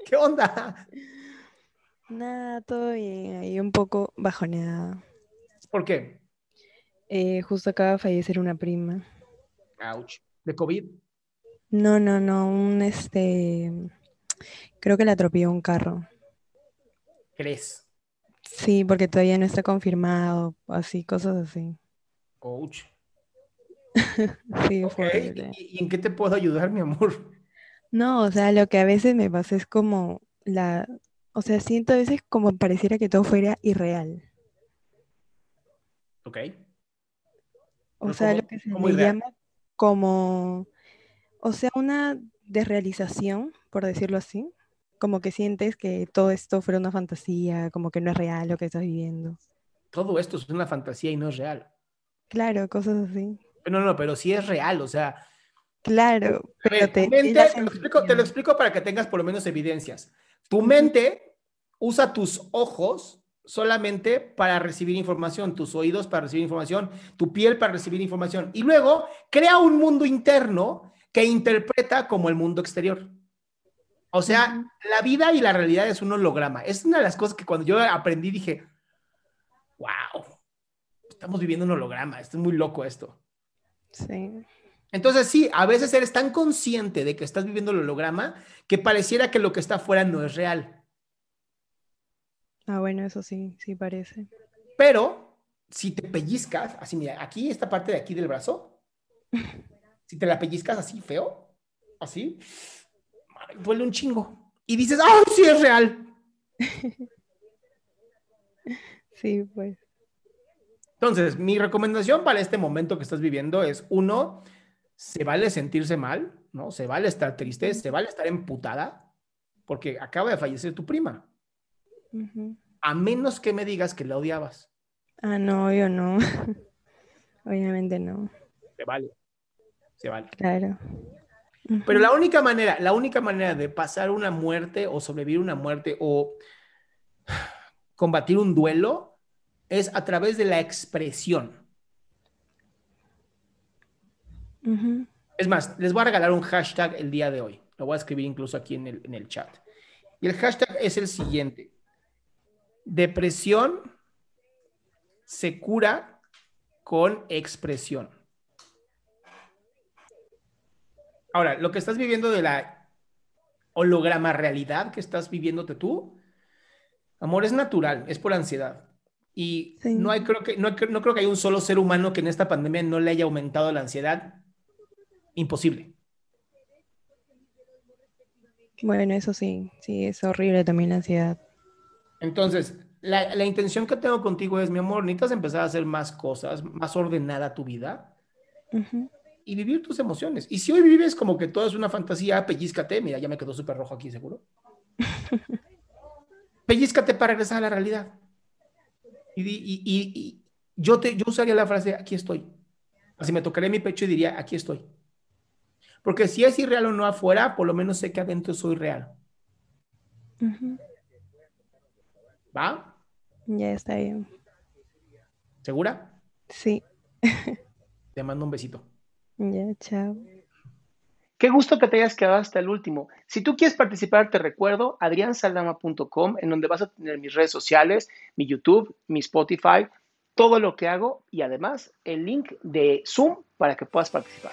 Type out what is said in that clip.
¿Qué onda? Nada, todo bien. Ahí un poco bajoneada. ¿Por qué? Eh, justo acaba de fallecer una prima. Ouch. ¿De COVID? No, no, no. Un este. Creo que la atropelló un carro. ¿Crees? Sí, porque todavía no está confirmado. Así, cosas así. Ouch. sí, fue horrible. ¿Y, y en qué te puedo ayudar, mi amor? No, o sea, lo que a veces me pasa es como la. O sea, siento a veces como pareciera que todo fuera irreal. Ok. O Pero sea, ¿cómo- lo que se irreal? llama como, o sea, una desrealización, por decirlo así, como que sientes que todo esto fuera una fantasía, como que no es real lo que estás viviendo. Todo esto es una fantasía y no es real. Claro, cosas así. No, no, pero sí es real, o sea, Claro, pero ver, te, mente, te lo, explico, te lo sensación. explico para que tengas por lo menos evidencias. Tu mente usa tus ojos solamente para recibir información, tus oídos para recibir información, tu piel para recibir información y luego crea un mundo interno que interpreta como el mundo exterior. O sea, la vida y la realidad es un holograma. Es una de las cosas que cuando yo aprendí dije, wow, estamos viviendo un holograma, esto es muy loco esto. Sí. Entonces, sí, a veces eres tan consciente de que estás viviendo el holograma que pareciera que lo que está afuera no es real. Ah, bueno, eso sí, sí parece. Pero si te pellizcas, así, mira, aquí, esta parte de aquí del brazo, si te la pellizcas así feo, así, duele un chingo. Y dices, ¡ah, sí es real! Sí, pues. Entonces, mi recomendación para este momento que estás viviendo es, uno, se vale sentirse mal, ¿no? Se vale estar triste, se vale estar emputada, porque acaba de fallecer tu prima. A menos que me digas que la odiabas. Ah, no, yo no. Obviamente no, Se vale. Se vale. claro. Pero la única manera, la única manera de pasar una muerte o sobrevivir una muerte o combatir un duelo es a través de la expresión. Es más, les voy a regalar un hashtag el día de hoy. Lo voy a escribir incluso aquí en el, en el chat. Y el hashtag es el siguiente. Depresión se cura con expresión. Ahora, lo que estás viviendo de la holograma realidad que estás viviéndote tú, amor, es natural, es por ansiedad. Y Sí. no, hay, creo que, no, no creo que haya un solo ser humano que en esta pandemia no le haya aumentado la ansiedad. Imposible. Bueno, eso sí, sí, es horrible también la ansiedad. Entonces, la, la intención que tengo contigo es, mi amor, necesitas empezar a hacer más cosas, más ordenada tu vida. Y vivir tus emociones. Y si hoy vives como que todo es una fantasía, pellizcate, mira, ya me quedó súper rojo aquí, seguro. pellizcate para regresar a la realidad. Y, y, y, yo, te, yo usaría la frase, aquí estoy. Así me tocaría mi pecho y diría, aquí estoy. Porque si es irreal o no afuera, por lo menos sé que adentro soy real. ¿Va? Ya está bien. ¿Segura? Sí. Te mando un besito. Ya, chao. Qué gusto que te hayas quedado hasta el último. Si tú quieres participar, te recuerdo adriansaldama.com, en donde vas a tener mis redes sociales, mi YouTube, mi Spotify, todo lo que hago y además el link de Zoom para que puedas participar.